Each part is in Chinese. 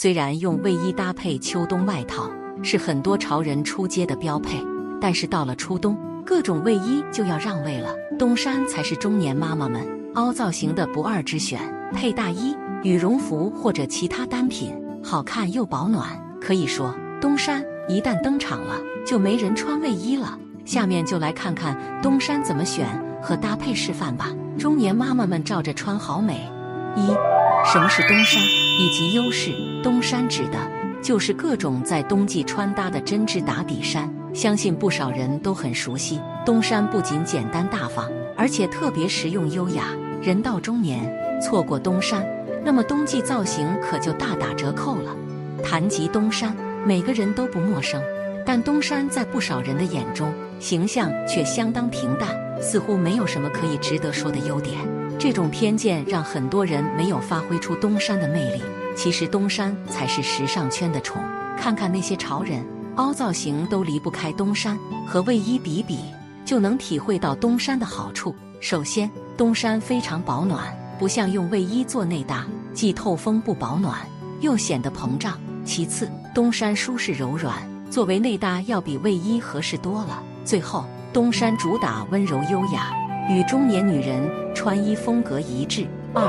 虽然用卫衣搭配秋冬外套是很多潮人出街的标配，但是到了初冬，各种卫衣就要让位了，冬衫才是中年妈妈们凹造型的不二之选。配大衣、羽绒服或者其他单品，好看又保暖。可以说，冬衫一旦登场了，就没人穿卫衣了。下面就来看看冬衫怎么选和搭配示范吧。中年妈妈们照着穿好美。一，什么是冬衫以及优势？冬衫指的就是各种在冬季穿搭的针织打底衫，相信不少人都很熟悉。冬衫不仅简单大方，而且特别实用优雅。人到中年，错过冬衫，那么冬季造型可就大打折扣了。谈及冬衫，每个人都不陌生，但冬衫在不少人的眼中，形象却相当平淡，似乎没有什么可以值得说的优点。这种偏见让很多人没有发挥出冬衫的魅力。其实冬衫才是时尚圈的宠。看看那些潮人，凹造型都离不开冬衫，和卫衣比比，就能体会到冬衫的好处。首先，冬衫非常保暖，不像用卫衣做内搭，既透风不保暖，又显得膨胀。其次，冬衫舒适柔软，作为内搭要比卫衣合适多了。最后，冬衫主打温柔优雅，与中年女人穿衣风格一致。二，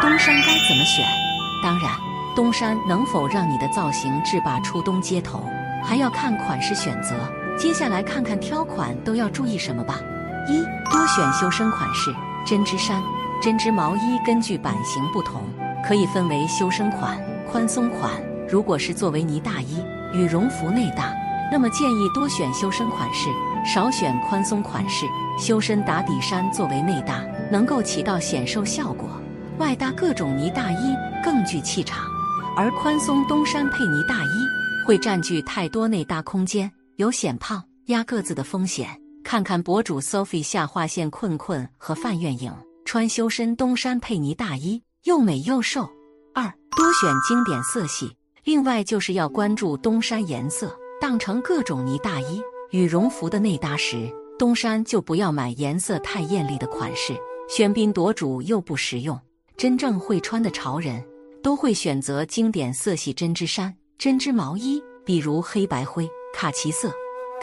冬衫该怎么选？当然，冬衫能否让你的造型制霸初冬街头，还要看款式选择。接下来看看挑款都要注意什么吧。一，多选修身款式，针织衫、针织毛衣根据版型不同，可以分为修身款、宽松款。如果是作为呢大衣、羽绒服内搭，那么建议多选修身款式，少选宽松款式。修身打底衫作为内搭，能够起到显瘦效果，外搭各种呢大衣更具气场。而宽松冬衫配呢大衣会占据太多内搭空间，有显胖压个子的风险。看看博主 Sophie 下划线困困和范月影穿修身冬衫配呢大衣，又美又瘦。二多选经典色系。另外就是要关注冬衫颜色，当成各种呢大衣、羽绒服的内搭时，冬衫就不要买颜色太艳丽的款式，喧宾夺主又不实用。真正会穿的潮人都会选择经典色系针织衫、针织毛衣，比如黑白灰、卡其色、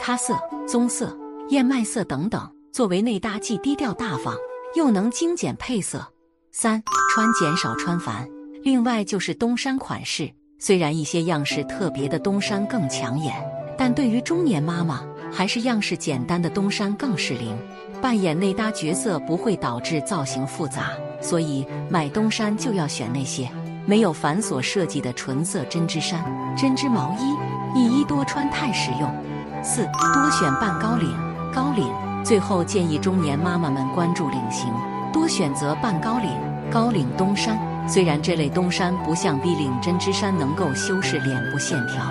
咖色、棕色、燕麦色等等，作为内搭既低调大方，又能精简配色。三穿减少穿繁，另外就是冬衫款式。虽然一些样式特别的冬衫更抢眼，但对于中年妈妈，还是样式简单的冬衫更适灵。扮演内搭角色不会导致造型复杂，所以买冬衫就要选那些没有繁琐设计的纯色针织衫、针织毛衣，一衣多穿太实用。四多选半高领、高领。最后建议中年妈妈们关注领型，多选择半高领、高领冬衫。虽然这类冬衫不像 V 领针织衫能够修饰脸部线条，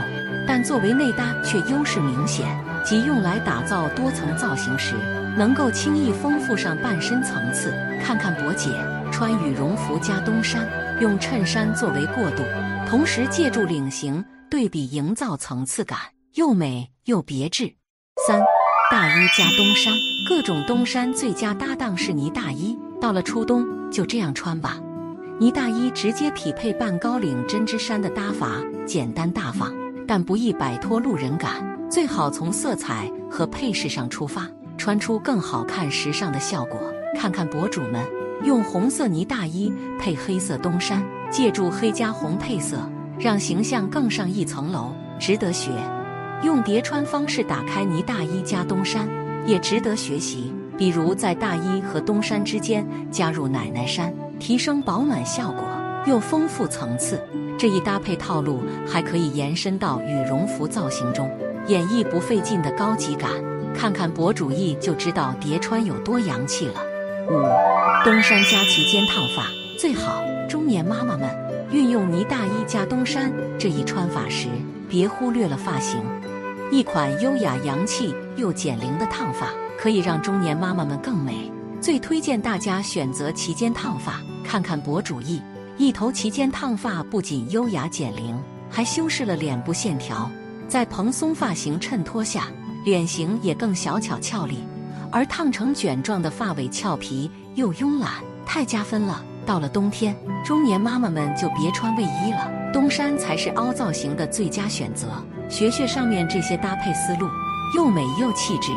但作为内搭却优势明显，即用来打造多层造型时，能够轻易丰富上半身层次。看看博姐穿羽绒服加冬衫，用衬衫作为过渡，同时借助领型对比营造层次感，又美又别致。三大衣加冬衫，各种冬衫最佳搭档是呢大衣。到了初冬，就这样穿吧。呢大衣直接匹配半高领针织衫的搭法，简单大方，但不易摆脱路人感。最好从色彩和配饰上出发，穿出更好看、时尚的效果。看看博主们用红色呢大衣配黑色冬衫，借助黑加红配色，让形象更上一层楼，值得学。用叠穿方式打开呢大衣加冬衫，也值得学习。比如在大衣和冬衫之间加入奶奶衫。提升保暖效果，又丰富层次。这一搭配套路还可以延伸到羽绒服造型中，演绎不费劲的高级感。看看博主意就知道叠穿有多洋气了。五，冬衫加齐肩烫发最好。中年妈妈们运用呢大衣加冬衫这一穿法时，别忽略了发型。一款优雅洋气又减龄的烫发，可以让中年妈妈们更美。最推荐大家选择齐肩烫发，看看博主意。一头齐肩烫发不仅优雅减龄，还修饰了脸部线条，在蓬松发型衬托下，脸型也更小巧俏丽。而烫成卷状的发尾俏皮又慵懒，太加分了。到了冬天，中年妈妈们就别穿卫衣了，冬衫才是凹造型的最佳选择。学学上面这些搭配思路，又美又气质。